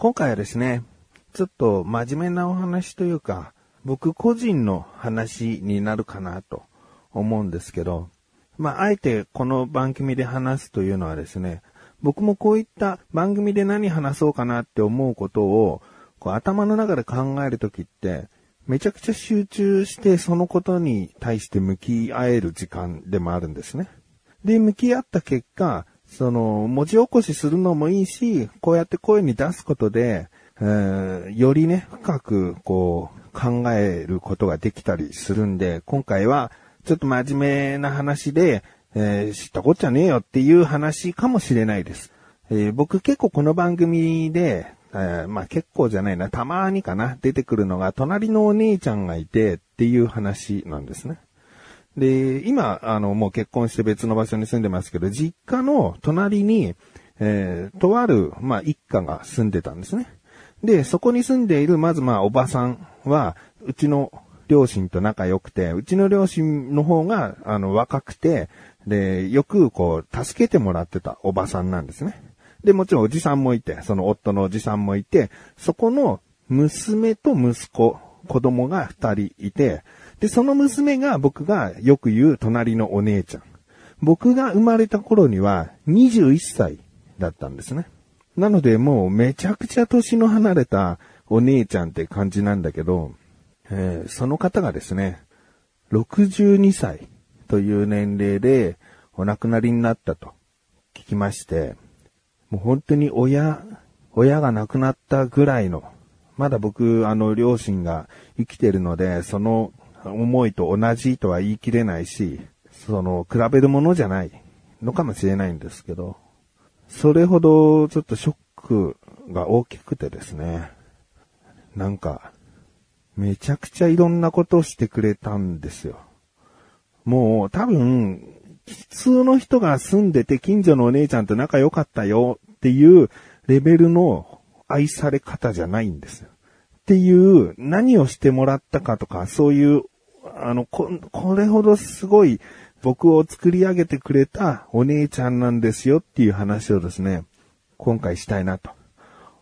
今回はですね、ちょっと真面目なお話というか、僕個人の話になるかなと思うんですけど、まあ、あえてこの番組で話すというのはですね、僕もこういった番組で何話そうかなって思うことを、こう頭の中で考えるときって、めちゃくちゃ集中してそのことに対して向き合える時間でもあるんですね。で、向き合った結果、その、文字起こしするのもいいし、こうやって声に出すことで、え、よりね、深く、こう、考えることができたりするんで、今回は、ちょっと真面目な話で、えー、知ったこっちゃねえよっていう話かもしれないです。えー、僕結構この番組で、えー、まあ結構じゃないな、たまにかな、出てくるのが、隣のお姉ちゃんがいてっていう話なんですね。で、今、あの、もう結婚して別の場所に住んでますけど、実家の隣に、えー、とある、まあ一家が住んでたんですね。で、そこに住んでいる、まずまあおばさんは、うちの両親と仲良くて、うちの両親の方が、あの、若くて、で、よくこう、助けてもらってたおばさんなんですね。で、もちろんおじさんもいて、その夫のおじさんもいて、そこの娘と息子、子供が二人いて、で、その娘が僕がよく言う隣のお姉ちゃん。僕が生まれた頃には21歳だったんですね。なのでもうめちゃくちゃ年の離れたお姉ちゃんって感じなんだけど、えー、その方がですね、62歳という年齢でお亡くなりになったと聞きまして、もう本当に親、親が亡くなったぐらいの、まだ僕、あの、両親が生きてるので、その思いと同じとは言い切れないし、その、比べるものじゃないのかもしれないんですけど、それほどちょっとショックが大きくてですね、なんか、めちゃくちゃいろんなことをしてくれたんですよ。もう多分、普通の人が住んでて近所のお姉ちゃんと仲良かったよっていうレベルの愛され方じゃないんですよ。っていう何をしてもらったかとか、そういう、あの、こ、これほどすごい僕を作り上げてくれたお姉ちゃんなんですよっていう話をですね、今回したいなと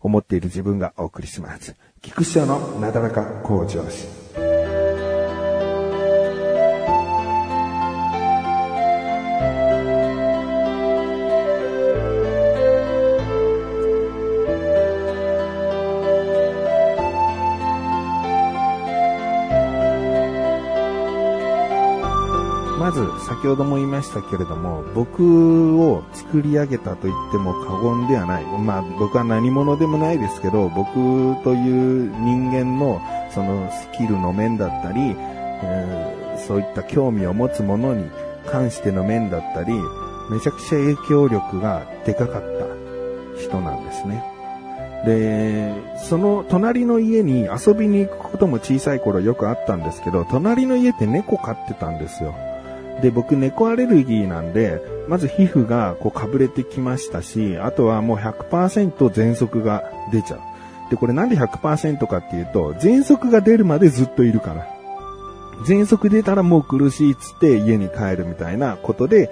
思っている自分がお送りします。菊師匠のなだらか向上心。先ほども言いましたけれども、僕を作り上げたと言っても過言ではない。まあ、僕は何者でもないですけど、僕という人間のそのスキルの面だったり、えー、そういった興味を持つものに関しての面だったり、めちゃくちゃ影響力がでかかった人なんですね。で、その隣の家に遊びに行くことも小さい頃よくあったんですけど、隣の家って猫飼ってたんですよ。で、僕猫アレルギーなんで、まず皮膚がこうかぶれてきましたし、あとはもう100%喘息が出ちゃう。で、これなんで100%かっていうと、喘息が出るまでずっといるから。喘息出たらもう苦しいっつって家に帰るみたいなことで、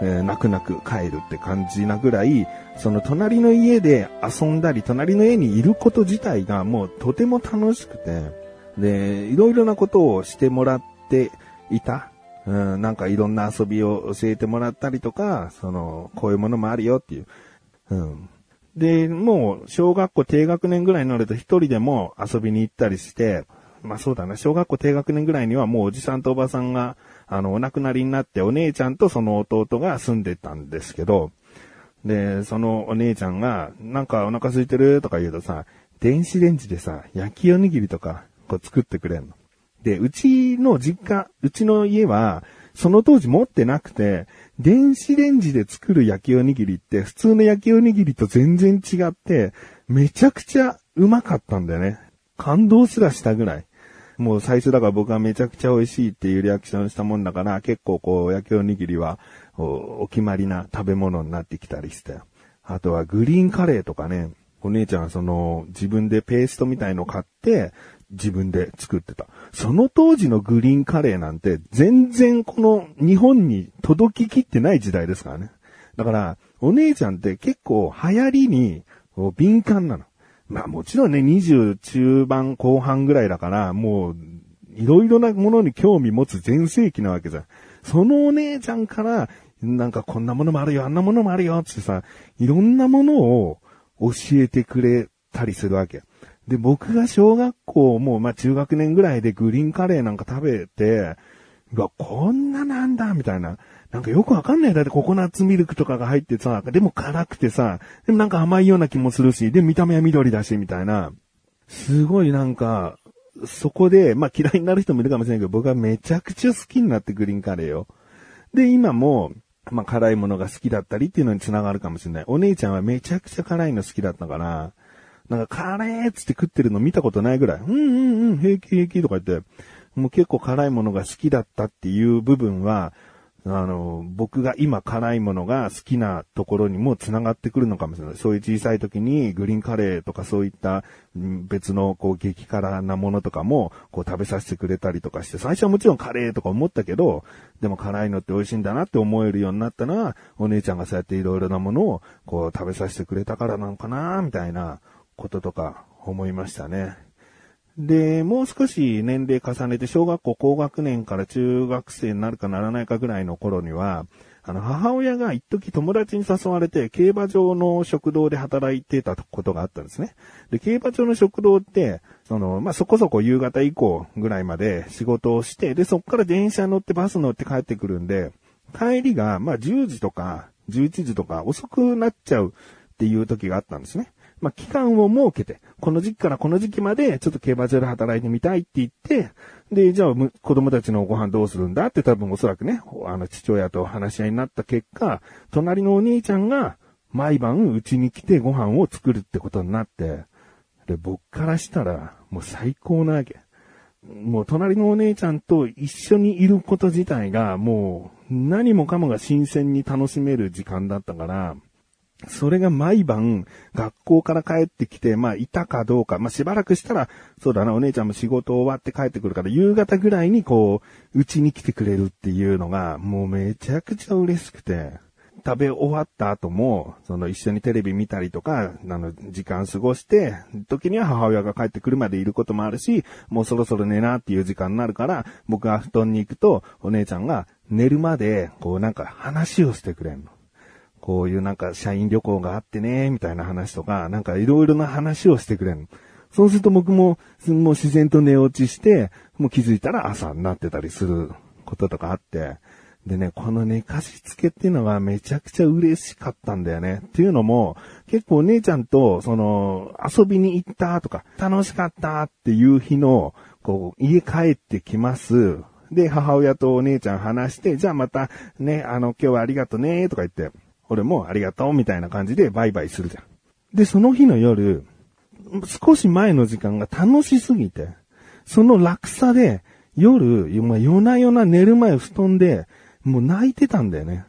えー、泣く泣く帰るって感じなぐらい、その隣の家で遊んだり、隣の家にいること自体がもうとても楽しくて、で、いろいろなことをしてもらっていた。うん、なんかいろんな遊びを教えてもらったりとか、その、こういうものもあるよっていう。うん。で、もう、小学校低学年ぐらいになると一人でも遊びに行ったりして、まあそうだな、小学校低学年ぐらいにはもうおじさんとおばさんが、あの、お亡くなりになってお姉ちゃんとその弟が住んでたんですけど、で、そのお姉ちゃんが、なんかお腹空いてるとか言うとさ、電子レンジでさ、焼きおにぎりとか、こう作ってくれんの。で、うちの実家、うちの家は、その当時持ってなくて、電子レンジで作る焼きおにぎりって普通の焼きおにぎりと全然違って、めちゃくちゃうまかったんだよね。感動すらしたぐらい。もう最初だから僕はめちゃくちゃ美味しいっていうリアクションしたもんだから、結構こう焼きおにぎりはお決まりな食べ物になってきたりして。あとはグリーンカレーとかね、お姉ちゃんはその自分でペーストみたいの買って、自分で作ってた。その当時のグリーンカレーなんて全然この日本に届ききってない時代ですからね。だから、お姉ちゃんって結構流行りに敏感なの。まあもちろんね、20中盤後半ぐらいだから、もう、いろいろなものに興味持つ全盛期なわけじゃん。そのお姉ちゃんから、なんかこんなものもあるよ、あんなものもあるよ、ってさ、いろんなものを教えてくれたりするわけ。で、僕が小学校も、まあ中学年ぐらいでグリーンカレーなんか食べて、うわ、こんななんだ、みたいな。なんかよくわかんないだってココナッツミルクとかが入ってさ、でも辛くてさ、でもなんか甘いような気もするし、で、見た目は緑だし、みたいな。すごいなんか、そこで、まあ嫌いになる人もいるかもしれないけど、僕はめちゃくちゃ好きになってグリーンカレーを。で、今も、まあ辛いものが好きだったりっていうのに繋がるかもしれない。お姉ちゃんはめちゃくちゃ辛いの好きだったから、なんかカレーっつって食ってるの見たことないぐらい、うんうんうん、平気平気とか言って、もう結構辛いものが好きだったっていう部分は、あの、僕が今辛いものが好きなところにも繋がってくるのかもしれない。そういう小さい時にグリーンカレーとかそういった別のこう激辛なものとかもこう食べさせてくれたりとかして、最初はもちろんカレーとか思ったけど、でも辛いのって美味しいんだなって思えるようになったのは、お姉ちゃんがそうやっていろいろなものをこう食べさせてくれたからなのかなみたいな。こととか思いましたね。で、もう少し年齢重ねて小学校高学年から中学生になるかならないかぐらいの頃には、あの、母親が一時友達に誘われて、競馬場の食堂で働いてたことがあったんですね。で、競馬場の食堂って、その、まあ、そこそこ夕方以降ぐらいまで仕事をして、で、そこから電車乗ってバス乗って帰ってくるんで、帰りが、まあ、10時とか11時とか遅くなっちゃうっていう時があったんですね。まあ、期間を設けて、この時期からこの時期まで、ちょっと競馬場で働いてみたいって言って、で、じゃあ、子供たちのご飯どうするんだって多分おそらくね、あの、父親と話し合いになった結果、隣のお兄ちゃんが、毎晩うちに来てご飯を作るってことになって、で、僕からしたら、もう最高なわけ。もう隣のお姉ちゃんと一緒にいること自体が、もう何もかもが新鮮に楽しめる時間だったから、それが毎晩、学校から帰ってきて、まあ、いたかどうか、まあ、しばらくしたら、そうだな、お姉ちゃんも仕事終わって帰ってくるから、夕方ぐらいにこう、うちに来てくれるっていうのが、もうめちゃくちゃ嬉しくて、食べ終わった後も、その一緒にテレビ見たりとか、あの、時間過ごして、時には母親が帰ってくるまでいることもあるし、もうそろそろ寝なっていう時間になるから、僕が布団に行くと、お姉ちゃんが寝るまで、こうなんか話をしてくれんの。こういうなんか社員旅行があってね、みたいな話とか、なんかいろいろな話をしてくれる。そうすると僕も、もう自然と寝落ちして、もう気づいたら朝になってたりすることとかあって、でね、この寝かしつけっていうのがめちゃくちゃ嬉しかったんだよね。っていうのも、結構お姉ちゃんと、その、遊びに行ったとか、楽しかったっていう日の、こう、家帰ってきます。で、母親とお姉ちゃん話して、じゃあまた、ね、あの、今日はありがとね、とか言って、俺もありがとうみたいな感じでバイバイするじゃん。で、その日の夜、少し前の時間が楽しすぎて、その落差で夜、夜な夜な寝る前布団で、もう泣いてたんだよね。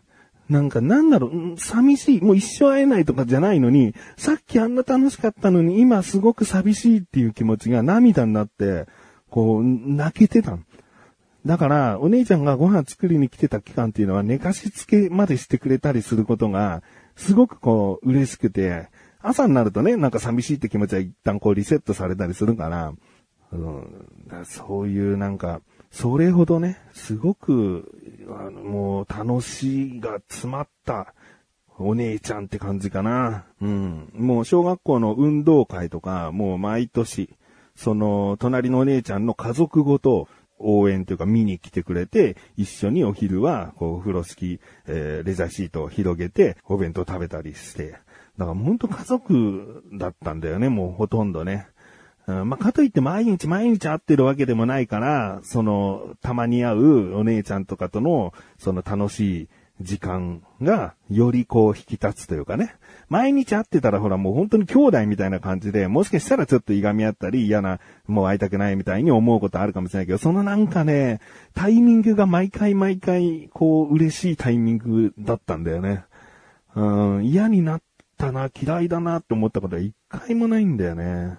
なんかなんだろう、寂しい、もう一生会えないとかじゃないのに、さっきあんな楽しかったのに今すごく寂しいっていう気持ちが涙になって、こう、泣けてたの。だから、お姉ちゃんがご飯作りに来てた期間っていうのは寝かしつけまでしてくれたりすることが、すごくこう、嬉しくて、朝になるとね、なんか寂しいって気持ちは一旦こうリセットされたりするから、うん、そういうなんか、それほどね、すごく、あの、もう楽しいが詰まったお姉ちゃんって感じかな。うん。もう小学校の運動会とか、もう毎年、その、隣のお姉ちゃんの家族ごと、応援というか見に来てくれて、一緒にお昼は、こう、風呂敷、えー、レザーシートを広げて、お弁当食べたりして。だからほんと家族だったんだよね、もうほとんどね。うん、まあ、かといって毎日毎日会ってるわけでもないから、その、たまに会うお姉ちゃんとかとの、その楽しい時間が、よりこう引き立つというかね。毎日会ってたらほらもう本当に兄弟みたいな感じで、もしかしたらちょっといがみ合ったり嫌な、もう会いたくないみたいに思うことあるかもしれないけど、そのなんかね、タイミングが毎回毎回、こう嬉しいタイミングだったんだよね。うん、嫌になったな、嫌いだなって思ったことは一回もないんだよね。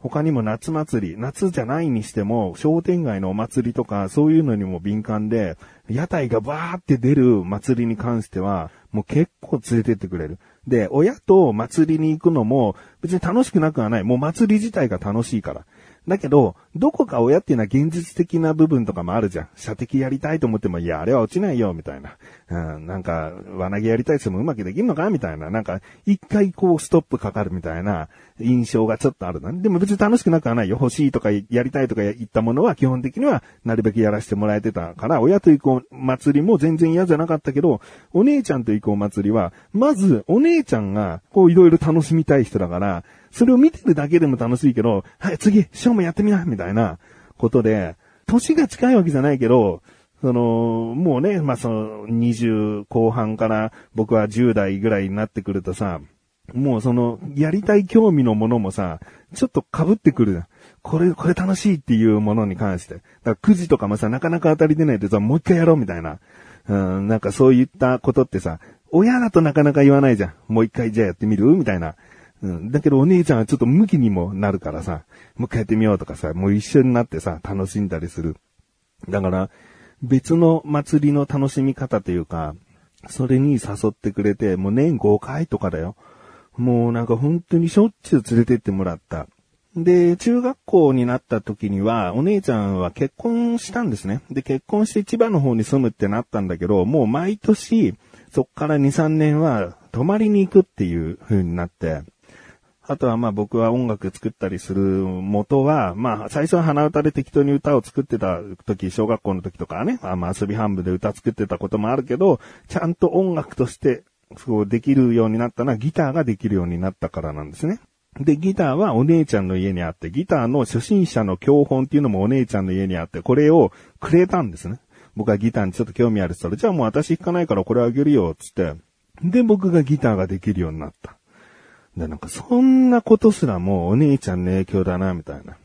他にも夏祭り、夏じゃないにしても、商店街のお祭りとか、そういうのにも敏感で、屋台がバーって出る祭りに関しては、もう結構連れてってくれる。で、親と祭りに行くのも別に楽しくなくはない。もう祭り自体が楽しいから。だけど、どこか親っていうのは現実的な部分とかもあるじゃん。射的やりたいと思っても、いや、あれは落ちないよ、みたいな。うん、なんか、輪投げやりたいってもうまくできんのかみたいな。なんか、一回こうストップかかるみたいな印象がちょっとあるな。でも別に楽しくなくはないよ。欲しいとかやりたいとか言ったものは基本的にはなるべくやらせてもらえてたから、親と行くお祭りも全然嫌じゃなかったけど、お姉ちゃんと行くお祭りは、まずお姉ちゃんがこういろいろ楽しみたい人だから、それを見てるだけでも楽しいけど、はい、次、ショーもやってみな、みたいなことで、年が近いわけじゃないけど、その、もうね、まあ、その、20後半から僕は10代ぐらいになってくるとさ、もうその、やりたい興味のものもさ、ちょっと被ってくるじゃん。これ、これ楽しいっていうものに関して。だから9時とかもさ、なかなか当たり出ないでさ、もう一回やろうみたいな。うん、なんかそういったことってさ、親だとなかなか言わないじゃん。もう一回じゃあやってみる？みたいな。うん。だけどお姉ちゃんはちょっと向きにもなるからさ、もう一回やってみようとかさ、もう一緒になってさ、楽しんだりする。だから、別の祭りの楽しみ方というか、それに誘ってくれて、もう年5回とかだよ。もうなんか本当にしょっちゅう連れてってもらった。で、中学校になった時には、お姉ちゃんは結婚したんですね。で、結婚して千葉の方に住むってなったんだけど、もう毎年、そっから2、3年は泊まりに行くっていう風になって、あとはまあ僕は音楽作ったりする元は、まあ最初は鼻歌で適当に歌を作ってた時、小学校の時とかね、あまあ遊び半分で歌作ってたこともあるけど、ちゃんと音楽としてそうできるようになったのはギターができるようになったからなんですね。で、ギターはお姉ちゃんの家にあって、ギターの初心者の教本っていうのもお姉ちゃんの家にあって、これをくれたんですね。僕はギターにちょっと興味あるって言ったら、じゃあもう私弾かないからこれあげるよ、つって。で、僕がギターができるようになった。で、なんかそんなことすらもお姉ちゃんの影響だな、みたいな。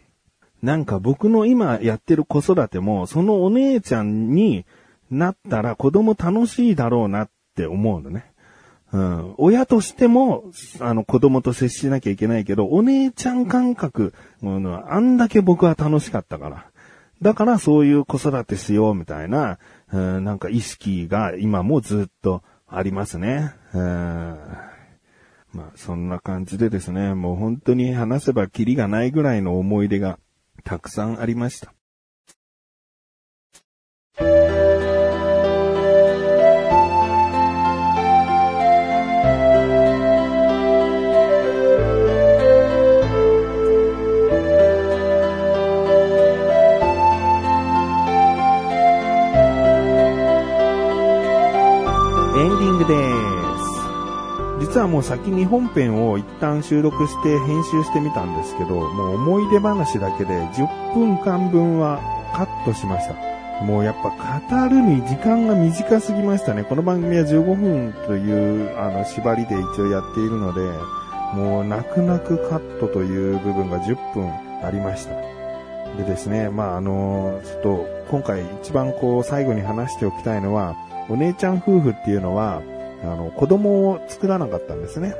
なんか僕の今やってる子育ても、そのお姉ちゃんになったら子供楽しいだろうなって思うのね。うん。親としても、あの子供と接しなきゃいけないけど、お姉ちゃん感覚、うんあんだけ僕は楽しかったから。だからそういう子育てしようみたいな、うん、なんか意識が今もずっとありますね。うんまあ、そんな感じでですね、もう本当に話せばキリがないぐらいの思い出がたくさんありました。エンディングです。実はもう先に本編を一旦収録して編集してみたんですけど、もう思い出話だけで10分間分はカットしました。もうやっぱ語るに時間が短すぎましたね。この番組は15分というあの縛りで一応やっているので、もう泣く泣くカットという部分が10分ありました。でですね、まああの、ちょっと今回一番こう最後に話しておきたいのは、お姉ちゃん夫婦っていうのは、あの、子供を作らなかったんですね。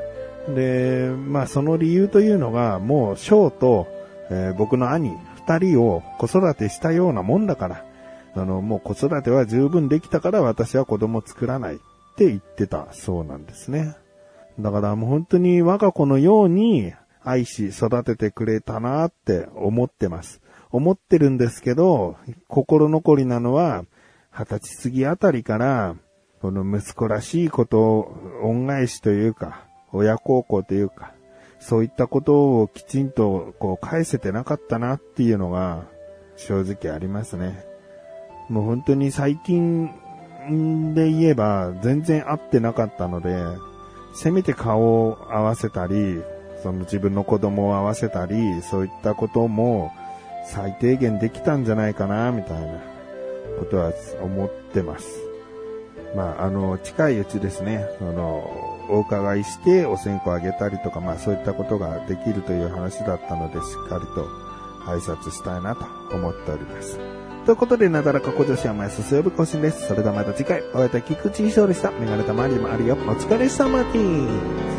で、まあその理由というのが、もう翔と、えー、僕の兄二人を子育てしたようなもんだから、あの、もう子育ては十分できたから私は子供作らないって言ってたそうなんですね。だからもう本当に我が子のように愛し育ててくれたなって思ってます。思ってるんですけど、心残りなのは、二十歳過ぎあたりから、この息子らしいことを恩返しというか、親孝行というか、そういったことをきちんとこう返せてなかったなっていうのが正直ありますね。もう本当に最近で言えば全然会ってなかったので、せめて顔を合わせたり、その自分の子供を合わせたり、そういったことも最低限できたんじゃないかな、みたいなことは思ってます。まあ、あの、近いうちですね、あの、お伺いしてお線香あげたりとか、まあそういったことができるという話だったので、しっかりと挨拶したいなと思っております。ということで、なだらか小女子は毎朝水曜日更新です。それではまた次回、お会いいた菊池衣装でした。メガネたまりもあるよ。お疲れ様です。